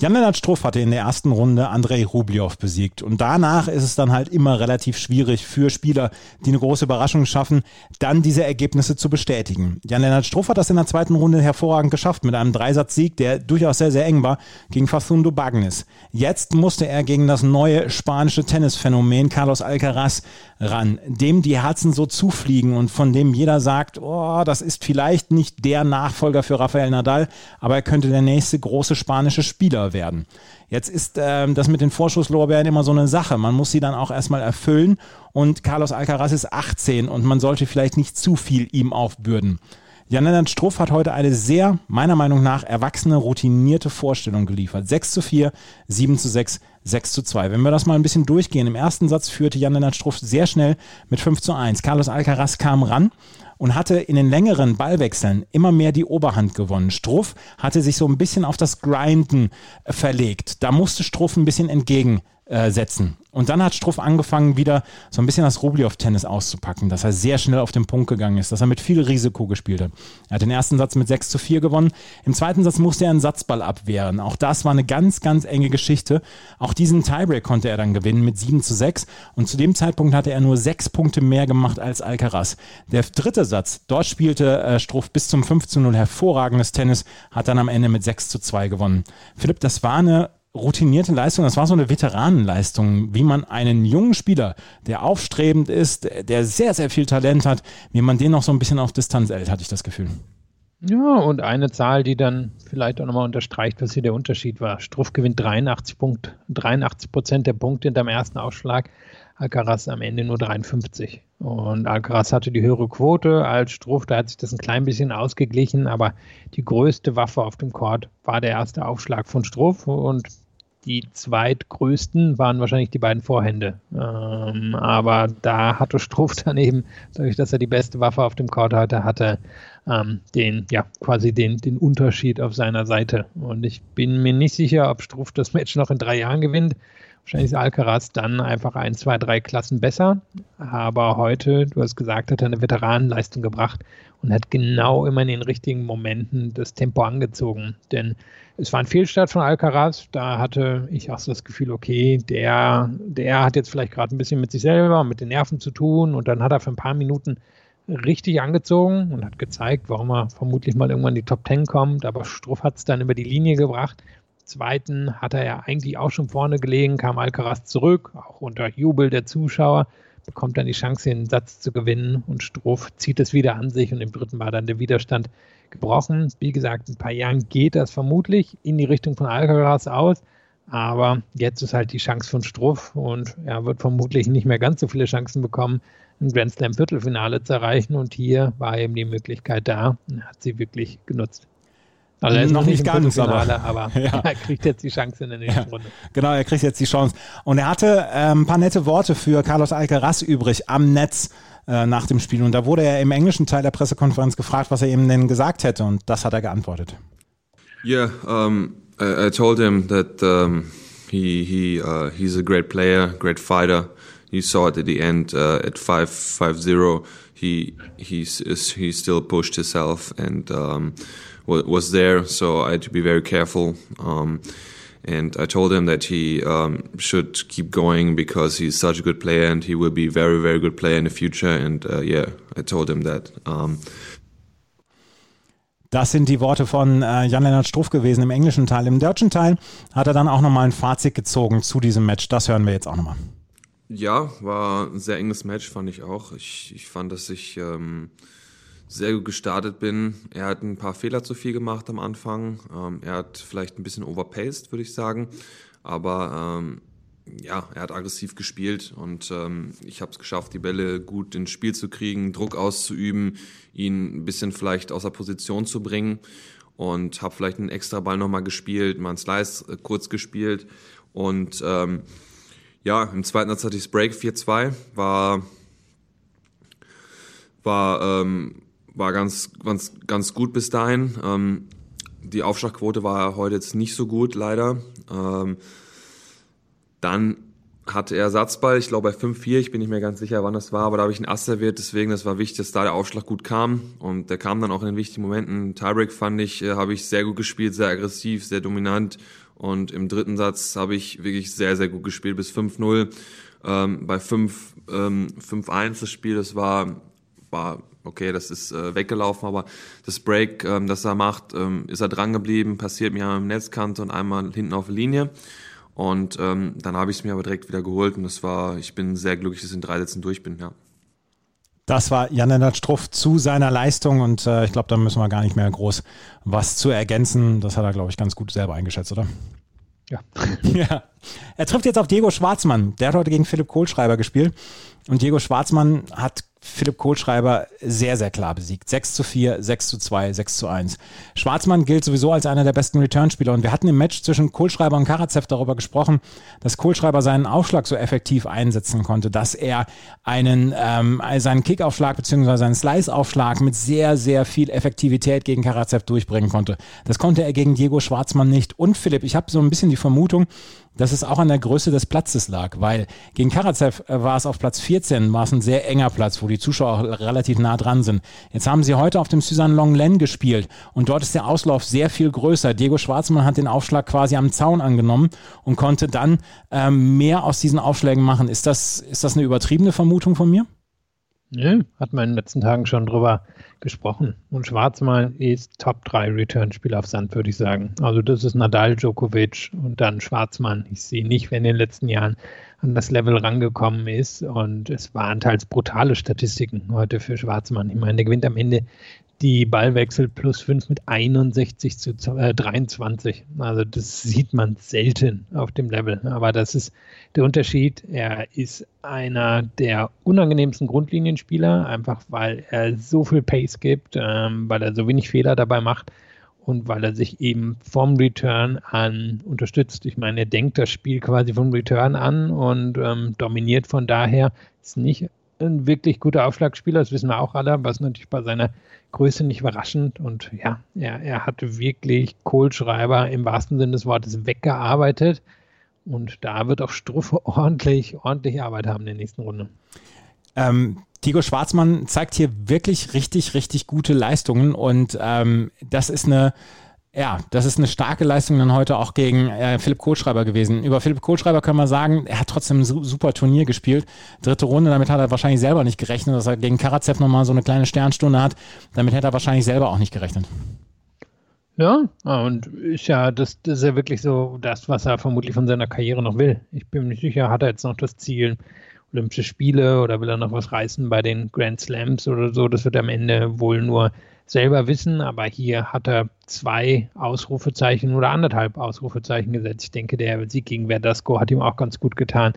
Jan-Lennart Struff hatte in der ersten Runde Andrei Rublev besiegt. Und danach ist es dann halt immer relativ schwierig für Spieler, die eine große Überraschung schaffen, dann diese Ergebnisse zu bestätigen. Jan-Lennart Struff hat das in der zweiten Runde hervorragend geschafft mit einem Dreisatz-Sieg, der durchaus sehr, sehr eng war, gegen Facundo Bagnis. Jetzt musste er gegen das neue spanische Tennisphänomen Carlos Alcaraz ran, dem die Herzen so zufliegen und von dem jeder sagt, oh, das ist vielleicht nicht der Nachfolger für Rafael Nadal, aber er könnte der nächste große spanische Spieler werden. Jetzt ist ähm, das mit den Vorschusslorbeeren immer so eine Sache. Man muss sie dann auch erstmal erfüllen und Carlos Alcaraz ist 18 und man sollte vielleicht nicht zu viel ihm aufbürden. Jan-Lennart Struff hat heute eine sehr, meiner Meinung nach, erwachsene, routinierte Vorstellung geliefert. 6 zu 4, 7 zu 6, 6 zu 2. Wenn wir das mal ein bisschen durchgehen, im ersten Satz führte Jan-Lennart Struff sehr schnell mit 5 zu 1. Carlos Alcaraz kam ran und hatte in den längeren Ballwechseln immer mehr die Oberhand gewonnen. Struff hatte sich so ein bisschen auf das Grinden verlegt. Da musste Struff ein bisschen entgegensetzen. Und dann hat Struff angefangen, wieder so ein bisschen das Rublev-Tennis auszupacken, dass er sehr schnell auf den Punkt gegangen ist, dass er mit viel Risiko gespielt hat. Er hat den ersten Satz mit 6 zu 4 gewonnen. Im zweiten Satz musste er einen Satzball abwehren. Auch das war eine ganz, ganz enge Geschichte. Auch diesen Tiebreak konnte er dann gewinnen mit 7 zu 6. Und zu dem Zeitpunkt hatte er nur sechs Punkte mehr gemacht als Alcaraz. Der dritte Satz, dort spielte äh, Struff bis zum 5 zu 0 hervorragendes Tennis, hat dann am Ende mit 6 zu 2 gewonnen. Philipp, das war eine routinierte Leistung, das war so eine Veteranenleistung, wie man einen jungen Spieler, der aufstrebend ist, der sehr, sehr viel Talent hat, wie man den noch so ein bisschen auf Distanz hält, hatte ich das Gefühl. Ja, und eine Zahl, die dann vielleicht auch nochmal unterstreicht, was hier der Unterschied war. Struff gewinnt 83 Punkt, 83 Prozent der Punkte in dem ersten Aufschlag. Alcaraz am Ende nur 53. Und Alcaraz hatte die höhere Quote als Struff, da hat sich das ein klein bisschen ausgeglichen, aber die größte Waffe auf dem Court war der erste Aufschlag von Struff und die zweitgrößten waren wahrscheinlich die beiden Vorhände. Ähm, aber da hatte Struff dann eben, dadurch, dass er die beste Waffe auf dem Court hatte, hatte ähm, den, ja, quasi den, den Unterschied auf seiner Seite. Und ich bin mir nicht sicher, ob Struff das Match noch in drei Jahren gewinnt. Wahrscheinlich ist Alcaraz dann einfach ein, zwei, drei Klassen besser. Aber heute, du hast gesagt, hat er eine Veteranenleistung gebracht und hat genau immer in den richtigen Momenten das Tempo angezogen. Denn es war ein Fehlstart von Alcaraz. Da hatte ich auch so das Gefühl, okay, der, der hat jetzt vielleicht gerade ein bisschen mit sich selber und mit den Nerven zu tun. Und dann hat er für ein paar Minuten richtig angezogen und hat gezeigt, warum er vermutlich mal irgendwann in die Top Ten kommt. Aber Struff hat es dann über die Linie gebracht. Zweiten hat er ja eigentlich auch schon vorne gelegen, kam Alcaraz zurück, auch unter Jubel der Zuschauer, bekommt dann die Chance, den Satz zu gewinnen und Struff zieht es wieder an sich und im dritten war dann der Widerstand gebrochen. Wie gesagt, in ein paar Jahren geht das vermutlich in die Richtung von Alcaraz aus, aber jetzt ist halt die Chance von Struff und er wird vermutlich nicht mehr ganz so viele Chancen bekommen, ein Grand Slam Viertelfinale zu erreichen und hier war eben die Möglichkeit da und hat sie wirklich genutzt. Also er ist noch, nicht ganz, aber, aber ja. er kriegt jetzt die Chance in der nächsten ja. Runde. Genau, er kriegt jetzt die Chance. Und er hatte ähm, ein paar nette Worte für Carlos Alcaraz übrig am Netz äh, nach dem Spiel. Und da wurde er im englischen Teil der Pressekonferenz gefragt, was er ihm denn gesagt hätte. Und das hat er geantwortet. Yeah, um, I, I told him that um, he he uh, he's a great player, great fighter. You saw it at the end uh, at five five zero. He he's he still pushed himself and um, was there. So I had to be very careful. Um, and I told him that he um, should keep going because he's such a good player and he will be very very good player in the future. And uh, yeah, I told him that. Um, Das sind die Worte von äh, Jan-Lennart Struff gewesen im englischen Teil. Im deutschen Teil hat er dann auch nochmal ein Fazit gezogen zu diesem Match. Das hören wir jetzt auch nochmal. Ja, war ein sehr enges Match, fand ich auch. Ich, ich fand, dass ich ähm, sehr gut gestartet bin. Er hat ein paar Fehler zu viel gemacht am Anfang. Ähm, er hat vielleicht ein bisschen overpaced, würde ich sagen. Aber ähm, ja, er hat aggressiv gespielt und ähm, ich habe es geschafft, die Bälle gut ins Spiel zu kriegen, Druck auszuüben, ihn ein bisschen vielleicht außer Position zu bringen und habe vielleicht einen extra Ball nochmal gespielt, mal einen Slice äh, kurz gespielt und ähm, ja, im zweiten Satz hatte ich das Break 4-2, war war ähm, war ganz ganz ganz gut bis dahin. Ähm, die Aufschlagquote war heute jetzt nicht so gut, leider. Ähm, dann hatte er Ersatzball, ich glaube bei 5-4, ich bin nicht mehr ganz sicher, wann das war, aber da habe ich einen Ass serviert, deswegen, das war wichtig, dass da der Aufschlag gut kam und der kam dann auch in den wichtigen Momenten. Tiebreak fand ich, äh, habe ich sehr gut gespielt, sehr aggressiv, sehr dominant und im dritten Satz habe ich wirklich sehr, sehr gut gespielt bis 5-0. Ähm, bei 5, ähm, 5-1 das Spiel, das war, war okay, das ist äh, weggelaufen, aber das Break, ähm, das er macht, ähm, ist er dran geblieben, passiert mir am Netzkante und einmal hinten auf der Linie. Und ähm, dann habe ich es mir aber direkt wieder geholt und das war, ich bin sehr glücklich, dass ich in drei Sätzen durch bin, ja. Das war Jan-Lennart Struff zu seiner Leistung und äh, ich glaube, da müssen wir gar nicht mehr groß was zu ergänzen. Das hat er, glaube ich, ganz gut selber eingeschätzt, oder? Ja. ja. Er trifft jetzt auf Diego Schwarzmann. Der hat heute gegen Philipp Kohlschreiber gespielt. Und Diego Schwarzmann hat Philipp Kohlschreiber sehr, sehr klar besiegt. 6 zu 4, 6 zu 2, 6 zu 1. Schwarzmann gilt sowieso als einer der besten Returnspieler und wir hatten im Match zwischen Kohlschreiber und Karatsev darüber gesprochen, dass Kohlschreiber seinen Aufschlag so effektiv einsetzen konnte, dass er einen, ähm, seinen Kickaufschlag bzw. seinen Slice-Aufschlag mit sehr, sehr viel Effektivität gegen Karatsev durchbringen konnte. Das konnte er gegen Diego Schwarzmann nicht. Und Philipp, ich habe so ein bisschen die Vermutung, dass es auch an der Größe des Platzes lag, weil gegen Karatsev äh, war es auf Platz 14, war es ein sehr enger Platz, wo die Zuschauer auch relativ nah dran sind. Jetzt haben sie heute auf dem Suzanne Longlen gespielt und dort ist der Auslauf sehr viel größer. Diego Schwarzmann hat den Aufschlag quasi am Zaun angenommen und konnte dann ähm, mehr aus diesen Aufschlägen machen. Ist das, ist das eine übertriebene Vermutung von mir? Nö, hat man in den letzten Tagen schon drüber gesprochen. Und Schwarzmann ist Top 3 Return-Spieler auf Sand, würde ich sagen. Also das ist Nadal, Djokovic und dann Schwarzmann. Ich sehe nicht, wenn in den letzten Jahren an das Level rangekommen ist. Und es waren teils brutale Statistiken heute für Schwarzmann. Ich meine, der gewinnt am Ende die Ballwechsel plus 5 mit 61 zu 23. Also das sieht man selten auf dem Level. Aber das ist der Unterschied. Er ist einer der unangenehmsten Grundlinienspieler, einfach weil er so viel Pace gibt, ähm, weil er so wenig Fehler dabei macht und weil er sich eben vom Return an unterstützt. Ich meine, er denkt das Spiel quasi vom Return an und ähm, dominiert von daher. Ist nicht ein wirklich guter Aufschlagspieler, das wissen wir auch alle, was natürlich bei seiner Größe nicht überraschend. Und ja, er, er hatte wirklich Kohlschreiber im wahrsten Sinne des Wortes weggearbeitet. Und da wird auch Struffe ordentlich, ordentlich Arbeit haben in der nächsten Runde. Ähm, Diego Schwarzmann zeigt hier wirklich richtig, richtig gute Leistungen und ähm, das ist eine ja, das ist eine starke Leistung dann heute auch gegen äh, Philipp Kohlschreiber gewesen. Über Philipp Kohlschreiber können wir sagen, er hat trotzdem ein super Turnier gespielt. Dritte Runde, damit hat er wahrscheinlich selber nicht gerechnet, dass er gegen Karatsev nochmal so eine kleine Sternstunde hat. Damit hätte er wahrscheinlich selber auch nicht gerechnet. Ja, und ist ja, das, das ist ja wirklich so das, was er vermutlich von seiner Karriere noch will. Ich bin mir nicht sicher, hat er jetzt noch das Ziel, Olympische Spiele oder will er noch was reißen bei den Grand Slams oder so? Das wird am Ende wohl nur selber wissen, aber hier hat er zwei Ausrufezeichen oder anderthalb Ausrufezeichen gesetzt. Ich denke, der Sieg gegen Verdasco hat ihm auch ganz gut getan.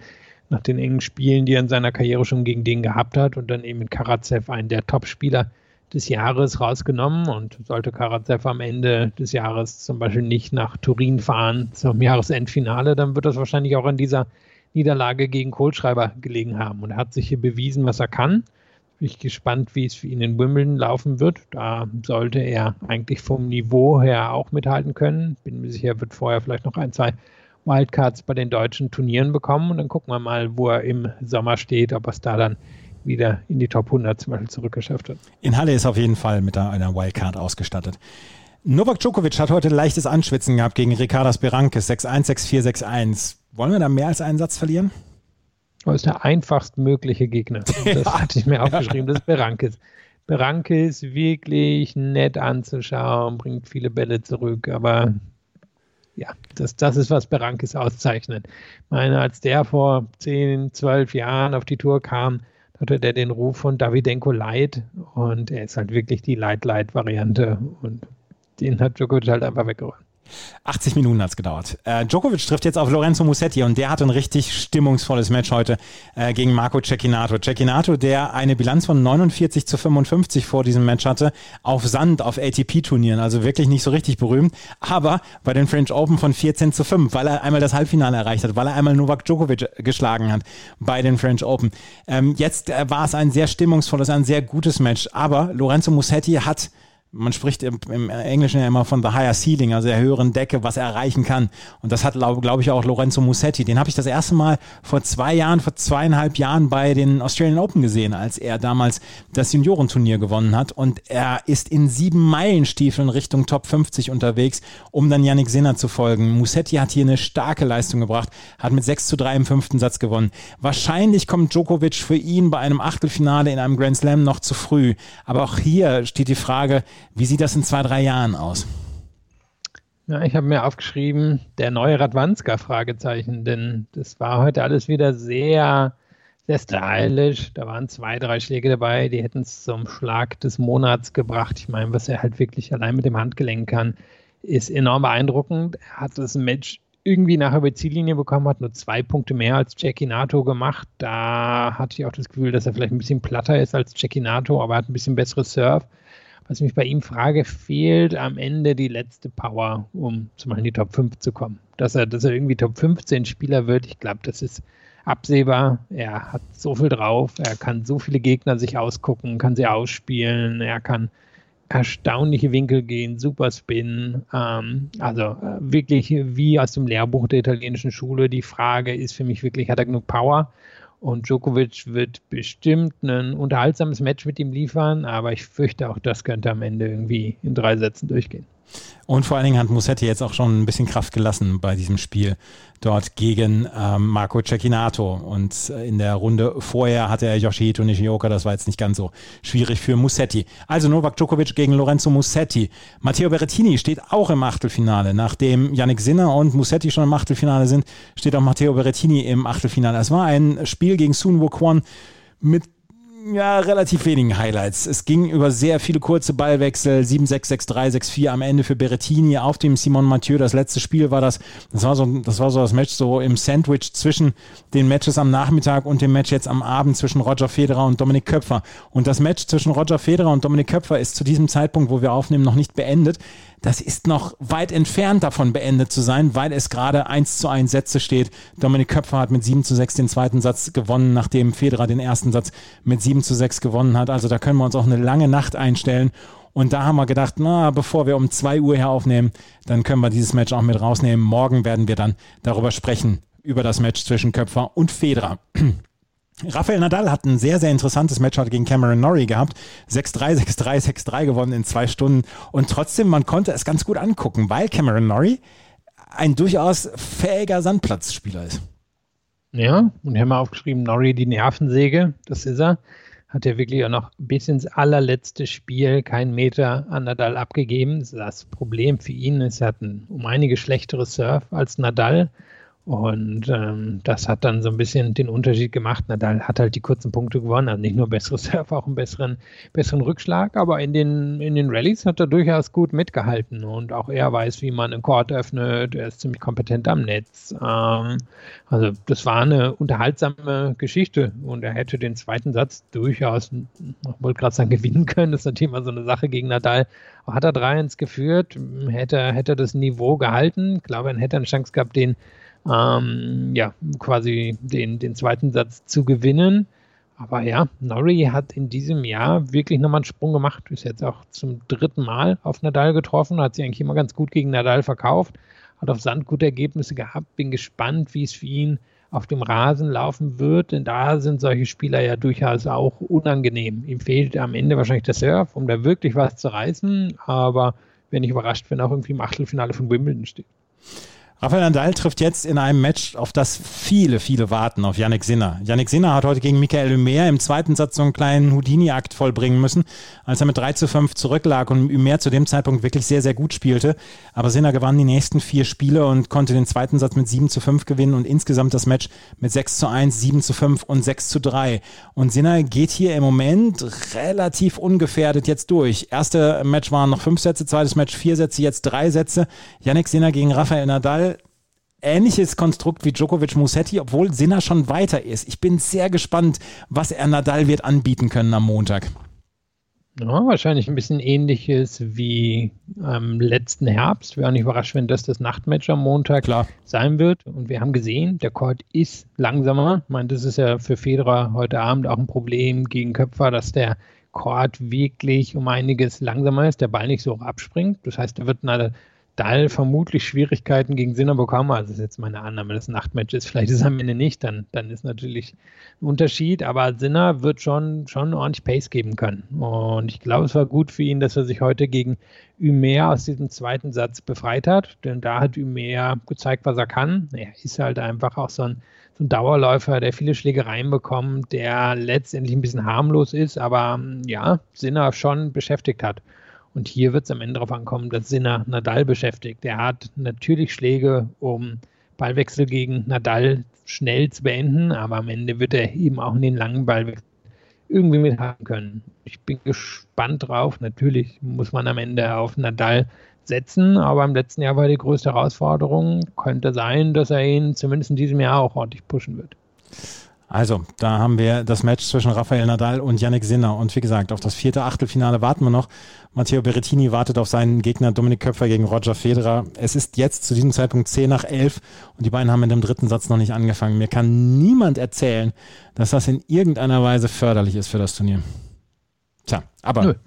Nach den engen Spielen, die er in seiner Karriere schon gegen den gehabt hat und dann eben in Karatsev einen der Top-Spieler des Jahres rausgenommen und sollte Karatsev am Ende des Jahres zum Beispiel nicht nach Turin fahren zum Jahresendfinale, dann wird das wahrscheinlich auch an dieser Niederlage gegen Kohlschreiber gelegen haben. Und er hat sich hier bewiesen, was er kann. Bin ich gespannt, wie es für ihn in Wimbledon laufen wird. Da sollte er eigentlich vom Niveau her auch mithalten können. Bin mir sicher, er wird vorher vielleicht noch ein, zwei Wildcards bei den deutschen Turnieren bekommen. Und dann gucken wir mal, wo er im Sommer steht, ob es da dann wieder in die Top 100 zum Beispiel zurückgeschafft hat. In Halle ist auf jeden Fall mit einer Wildcard ausgestattet. Novak Djokovic hat heute leichtes Anschwitzen gehabt gegen Ricardas Berankes 6-1, 6-4, 6-1. Wollen wir da mehr als einen Satz verlieren? Das ist der einfachst mögliche Gegner. Das ja. hatte ich mir aufgeschrieben, das ist Berankes. Berankes wirklich nett anzuschauen, bringt viele Bälle zurück, aber ja, das, das ist, was Berankes auszeichnet. Ich meine, als der vor 10, 12 Jahren auf die Tour kam, hatte der den Ruf von Davidenko Light und er ist halt wirklich die Light-Light-Variante und den hat Djokovic halt einfach weggeräumt. 80 Minuten hat es gedauert. Äh, Djokovic trifft jetzt auf Lorenzo Musetti und der hat ein richtig stimmungsvolles Match heute äh, gegen Marco Cecchinato. Cecchinato, der eine Bilanz von 49 zu 55 vor diesem Match hatte, auf Sand, auf ATP-Turnieren, also wirklich nicht so richtig berühmt, aber bei den French Open von 14 zu 5, weil er einmal das Halbfinale erreicht hat, weil er einmal Novak Djokovic geschlagen hat bei den French Open. Ähm, jetzt äh, war es ein sehr stimmungsvolles, ein sehr gutes Match, aber Lorenzo Musetti hat man spricht im, im, Englischen ja immer von the higher ceiling, also der höheren Decke, was er erreichen kann. Und das hat, glaube glaub ich, auch Lorenzo Musetti. Den habe ich das erste Mal vor zwei Jahren, vor zweieinhalb Jahren bei den Australian Open gesehen, als er damals das Juniorenturnier gewonnen hat. Und er ist in sieben Meilenstiefeln Richtung Top 50 unterwegs, um dann Yannick Sinner zu folgen. Musetti hat hier eine starke Leistung gebracht, hat mit 6 zu 3 im fünften Satz gewonnen. Wahrscheinlich kommt Djokovic für ihn bei einem Achtelfinale in einem Grand Slam noch zu früh. Aber auch hier steht die Frage, wie sieht das in zwei, drei Jahren aus? Ja, ich habe mir aufgeschrieben, der neue Radwanska, Fragezeichen, denn das war heute alles wieder sehr, sehr stylisch. Da waren zwei, drei Schläge dabei, die hätten es zum Schlag des Monats gebracht. Ich meine, was er halt wirklich allein mit dem Handgelenk kann, ist enorm beeindruckend. Er hat das Match irgendwie nachher über Ziellinie bekommen, hat nur zwei Punkte mehr als Jackie Nato gemacht. Da hatte ich auch das Gefühl, dass er vielleicht ein bisschen platter ist als Jackie Nato, aber er hat ein bisschen besseres Surf was ich mich bei ihm frage, fehlt am Ende die letzte Power, um zum Beispiel in die Top 5 zu kommen. Dass er, dass er irgendwie Top 15 Spieler wird, ich glaube, das ist absehbar. Er hat so viel drauf, er kann so viele Gegner sich ausgucken, kann sie ausspielen, er kann erstaunliche Winkel gehen, super Spin. Ähm, also äh, wirklich wie aus dem Lehrbuch der italienischen Schule. Die Frage ist für mich wirklich, hat er genug Power? Und Djokovic wird bestimmt ein unterhaltsames Match mit ihm liefern, aber ich fürchte auch, das könnte am Ende irgendwie in drei Sätzen durchgehen. Und vor allen Dingen hat Musetti jetzt auch schon ein bisschen Kraft gelassen bei diesem Spiel dort gegen ähm, Marco Cecchinato. Und äh, in der Runde vorher hatte er Yoshihito Nishioka, das war jetzt nicht ganz so schwierig für Musetti. Also Novak Djokovic gegen Lorenzo Musetti. Matteo Berrettini steht auch im Achtelfinale. Nachdem Yannick Sinner und Musetti schon im Achtelfinale sind, steht auch Matteo Berrettini im Achtelfinale. Es war ein Spiel gegen Sun Wukong mit ja, relativ wenigen Highlights. Es ging über sehr viele kurze Ballwechsel, 7-6, 6-3, 6-4 am Ende für Berrettini auf dem Simon Mathieu. Das letzte Spiel war das, das war so, das war so das Match so im Sandwich zwischen den Matches am Nachmittag und dem Match jetzt am Abend zwischen Roger Federer und Dominik Köpfer. Und das Match zwischen Roger Federer und Dominik Köpfer ist zu diesem Zeitpunkt, wo wir aufnehmen, noch nicht beendet das ist noch weit entfernt davon beendet zu sein, weil es gerade 1 zu 1 Sätze steht. Dominik Köpfer hat mit 7 zu 6 den zweiten Satz gewonnen, nachdem Federer den ersten Satz mit 7 zu 6 gewonnen hat. Also da können wir uns auch eine lange Nacht einstellen. Und da haben wir gedacht, na, bevor wir um 2 Uhr hier aufnehmen, dann können wir dieses Match auch mit rausnehmen. Morgen werden wir dann darüber sprechen, über das Match zwischen Köpfer und Federer. Rafael Nadal hat ein sehr, sehr interessantes Match heute gegen Cameron Norrie gehabt. 6-3, 6-3, 6-3 gewonnen in zwei Stunden. Und trotzdem, man konnte es ganz gut angucken, weil Cameron Norrie ein durchaus fähiger Sandplatzspieler ist. Ja, und haben wir aufgeschrieben, Norrie die Nervensäge, das ist er. Hat er wirklich auch noch bis ins allerletzte Spiel keinen Meter an Nadal abgegeben. Das Problem für ihn ist, er hat ein um einige schlechteres Surf als Nadal Und ähm, das hat dann so ein bisschen den Unterschied gemacht. Nadal hat halt die kurzen Punkte gewonnen, also nicht nur besseres Surf, auch einen besseren, besseren Rückschlag, aber in den, in den Rallyes hat er durchaus gut mitgehalten und auch er weiß, wie man einen Court öffnet. Er ist ziemlich kompetent am Netz. Ähm, also das war eine unterhaltsame Geschichte und er hätte den zweiten Satz durchaus, ich wollte gerade sagen, gewinnen können. Das ist natürlich immer so eine Sache gegen Nadal. Hat er 3-1 geführt, hätte, hätte das Niveau gehalten. Ich glaube, er hätte eine Chance gehabt, den ähm, ja, quasi den, den zweiten Satz zu gewinnen. Aber ja, Norrie hat in diesem Jahr wirklich nochmal einen Sprung gemacht. Ist jetzt auch zum dritten Mal auf Nadal getroffen, hat sich eigentlich immer ganz gut gegen Nadal verkauft, hat auf Sand gute Ergebnisse gehabt. Bin gespannt, wie es für ihn auf dem Rasen laufen wird, denn da sind solche Spieler ja durchaus auch unangenehm. Ihm fehlt am Ende wahrscheinlich der Surf, um da wirklich was zu reißen, aber wenn ich überrascht, wenn auch irgendwie im Achtelfinale von Wimbledon steht. Rafael Nadal trifft jetzt in einem Match, auf das viele, viele warten, auf Yannick Sinner. Yannick Sinner hat heute gegen Michael Humer im zweiten Satz so einen kleinen Houdini-Akt vollbringen müssen, als er mit 3 zu 5 zurücklag und Humer zu dem Zeitpunkt wirklich sehr, sehr gut spielte. Aber Sinner gewann die nächsten vier Spiele und konnte den zweiten Satz mit 7 zu 5 gewinnen und insgesamt das Match mit 6 zu 1, 7 zu 5 und 6 zu 3. Und Sinner geht hier im Moment relativ ungefährdet jetzt durch. Erste Match waren noch fünf Sätze, zweites Match vier Sätze, jetzt drei Sätze. Yannick Sinner gegen Rafael Nadal ähnliches Konstrukt wie Djokovic Musetti, obwohl Sinner schon weiter ist. Ich bin sehr gespannt, was er Nadal wird anbieten können am Montag. Ja, wahrscheinlich ein bisschen ähnliches wie am letzten Herbst. Wäre auch nicht überrascht, wenn das das Nachtmatch am Montag Klar. sein wird. Und wir haben gesehen, der Court ist langsamer. Ich meine, das ist ja für Federer heute Abend auch ein Problem gegen Köpfer, dass der Court wirklich um einiges langsamer ist, der Ball nicht so abspringt. Das heißt, er wird Dahl vermutlich Schwierigkeiten gegen Sinner bekommen. Also das ist jetzt meine Annahme, das Nachtmatch ist. Vielleicht ist es am Ende nicht, dann, dann ist natürlich ein Unterschied. Aber Sinner wird schon, schon ordentlich Pace geben können. Und ich glaube, es war gut für ihn, dass er sich heute gegen Ümer aus diesem zweiten Satz befreit hat. Denn da hat Ümer gezeigt, was er kann. Er ist halt einfach auch so ein, so ein Dauerläufer, der viele Schlägereien bekommt, der letztendlich ein bisschen harmlos ist, aber ja, Sinner schon beschäftigt hat. Und hier wird es am Ende darauf ankommen, dass Sinner Nadal beschäftigt. Er hat natürlich Schläge, um Ballwechsel gegen Nadal schnell zu beenden, aber am Ende wird er eben auch in den langen Ballwechsel irgendwie mithalten können. Ich bin gespannt drauf. Natürlich muss man am Ende auf Nadal setzen, aber im letzten Jahr war die größte Herausforderung, könnte sein, dass er ihn zumindest in diesem Jahr auch ordentlich pushen wird. Also, da haben wir das Match zwischen Rafael Nadal und Yannick Sinner. Und wie gesagt, auf das vierte Achtelfinale warten wir noch. Matteo Berrettini wartet auf seinen Gegner Dominik Köpfer gegen Roger Federer. Es ist jetzt zu diesem Zeitpunkt 10 nach 11 und die beiden haben in dem dritten Satz noch nicht angefangen. Mir kann niemand erzählen, dass das in irgendeiner Weise förderlich ist für das Turnier. Tja, aber.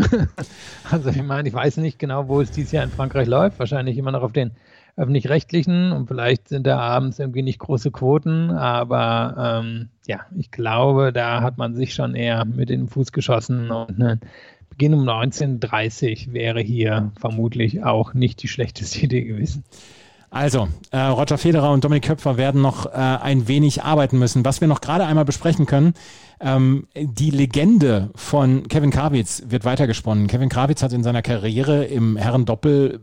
Also, ich meine, ich weiß nicht genau, wo es dieses Jahr in Frankreich läuft. Wahrscheinlich immer noch auf den öffentlich-rechtlichen und vielleicht sind da abends irgendwie nicht große Quoten, aber ähm, ja, ich glaube, da hat man sich schon eher mit dem Fuß geschossen und ne, Beginn um 19.30 wäre hier vermutlich auch nicht die schlechteste Idee gewesen. Also, äh, Roger Federer und Dominik Köpfer werden noch äh, ein wenig arbeiten müssen. Was wir noch gerade einmal besprechen können, ähm, die Legende von Kevin Krawitz wird weitergesponnen. Kevin Krawitz hat in seiner Karriere im Herrendoppel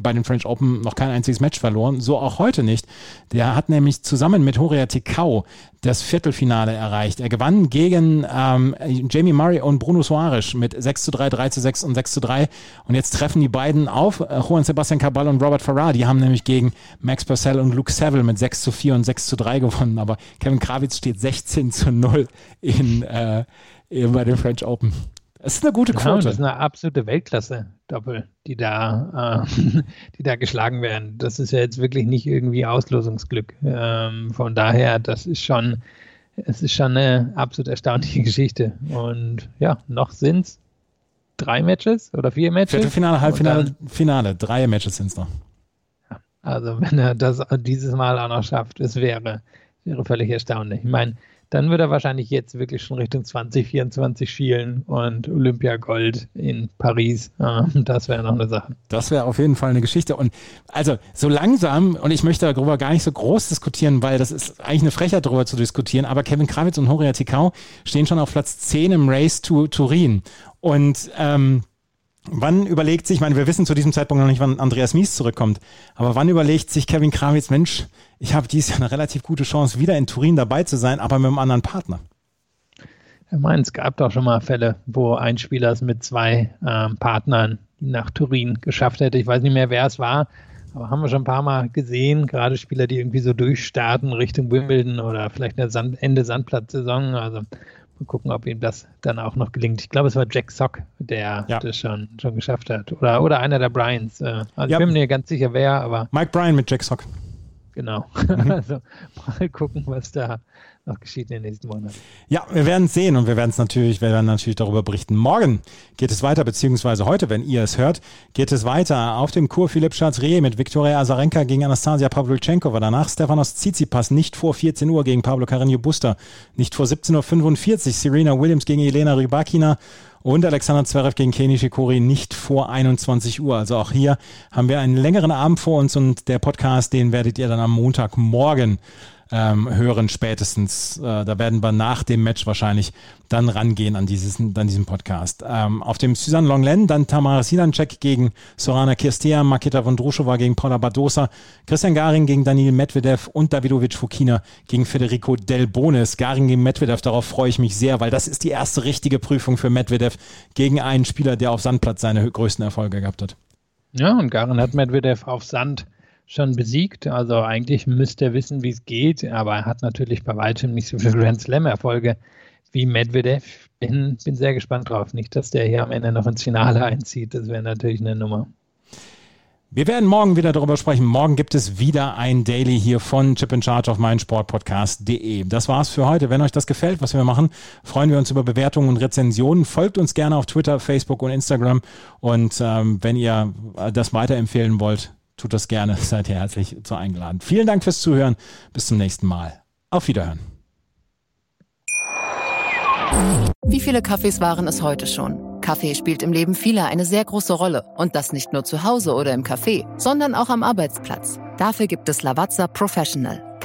bei den French Open noch kein einziges Match verloren, so auch heute nicht. Der hat nämlich zusammen mit Horia Tikau das Viertelfinale erreicht. Er gewann gegen ähm, Jamie Murray und Bruno Soares mit 6 zu 3, 3 zu 6 und 6 zu 3. Und jetzt treffen die beiden auf. Äh, Juan Sebastian Cabal und Robert Farrar, die haben nämlich gegen Max Purcell und Luke Saville mit 6 zu 4 und 6 zu 3 gewonnen. Aber Kevin Krawitz steht 16 zu 0 in, äh, bei den French Open. Das ist eine gute Quote. Ja, das ist eine absolute Weltklasse-Doppel, die da, äh, die da geschlagen werden. Das ist ja jetzt wirklich nicht irgendwie Auslosungsglück. Ähm, von daher, das ist schon, es ist schon eine absolut erstaunliche Geschichte. Und ja, noch sind es drei Matches oder vier Matches. Viertelfinale, Halbfinale, dann, Finale. Drei Matches sind es noch. Also wenn er das dieses Mal auch noch schafft, es wäre, wäre völlig erstaunlich. Ich meine, dann wird er wahrscheinlich jetzt wirklich schon Richtung 2024 schielen und Olympiagold in Paris. Das wäre noch eine Sache. Das wäre auf jeden Fall eine Geschichte. Und also so langsam, und ich möchte darüber gar nicht so groß diskutieren, weil das ist eigentlich eine Frechheit darüber zu diskutieren, aber Kevin Krawitz und Horia Tikau stehen schon auf Platz 10 im Race to Turin. Und ähm, Wann überlegt sich, ich meine, wir wissen zu diesem Zeitpunkt noch nicht, wann Andreas Mies zurückkommt, aber wann überlegt sich Kevin Krawitz, Mensch, ich habe dieses Jahr eine relativ gute Chance, wieder in Turin dabei zu sein, aber mit einem anderen Partner? Ich meine, es gab doch schon mal Fälle, wo ein Spieler es mit zwei ähm, Partnern nach Turin geschafft hätte. Ich weiß nicht mehr, wer es war, aber haben wir schon ein paar Mal gesehen, gerade Spieler, die irgendwie so durchstarten Richtung Wimbledon oder vielleicht eine Sand Ende Sandplatzsaison. Also mal gucken, ob ihm das dann auch noch gelingt. Ich glaube, es war Jack Sock, der ja. das schon, schon geschafft hat. Oder, oder einer der Bryans. Äh, also ja. ich bin mir ganz sicher, wer, aber. Mike Bryan mit Jack Sock. Genau. Mhm. Also mal gucken, was da noch geschieht in den nächsten Monaten. Ja, wir werden es sehen und wir werden es natürlich, wir werden natürlich darüber berichten. Morgen geht es weiter, beziehungsweise heute, wenn ihr es hört, geht es weiter auf dem Kur Philipp Schatz-Rehe mit Viktoria Azarenka gegen Anastasia Pavlyuchenkova. Danach Stefanos Tsitsipas nicht vor 14 Uhr gegen Pablo Carreño Buster, nicht vor 17.45 Uhr Serena Williams gegen Elena Rybakina und Alexander Zverev gegen Kenny Shikori nicht vor 21 Uhr. Also auch hier haben wir einen längeren Abend vor uns und der Podcast, den werdet ihr dann am Montagmorgen ähm, hören spätestens. Äh, da werden wir nach dem Match wahrscheinlich dann rangehen an, dieses, an diesem Podcast. Ähm, auf dem Susan Longlen dann Tamara Silancek gegen Sorana Kirstea, Makita Vondrushova gegen Paula Badosa, Christian Garing gegen Daniel Medvedev und Davidovic Fukina gegen Federico Del Bones. Garing gegen Medvedev, darauf freue ich mich sehr, weil das ist die erste richtige Prüfung für Medvedev gegen einen Spieler, der auf Sandplatz seine größten Erfolge gehabt hat. Ja, und Garin hat Medvedev auf Sand schon besiegt. Also eigentlich müsste er wissen, wie es geht, aber er hat natürlich bei weitem nicht so viele Grand Slam-Erfolge wie Medvedev. Bin, bin sehr gespannt drauf. Nicht, dass der hier am Ende noch ins Finale einzieht. Das wäre natürlich eine Nummer. Wir werden morgen wieder darüber sprechen. Morgen gibt es wieder ein Daily hier von Chip in Charge auf meinsportpodcast.de. Das war's für heute. Wenn euch das gefällt, was wir machen, freuen wir uns über Bewertungen und Rezensionen. Folgt uns gerne auf Twitter, Facebook und Instagram. Und ähm, wenn ihr das weiterempfehlen wollt, tut das gerne. Seid ihr herzlich zu eingeladen. Vielen Dank fürs Zuhören. Bis zum nächsten Mal. Auf Wiederhören. Wie viele Kaffees waren es heute schon? Kaffee spielt im Leben vieler eine sehr große Rolle. Und das nicht nur zu Hause oder im Café, sondern auch am Arbeitsplatz. Dafür gibt es Lavazza Professional.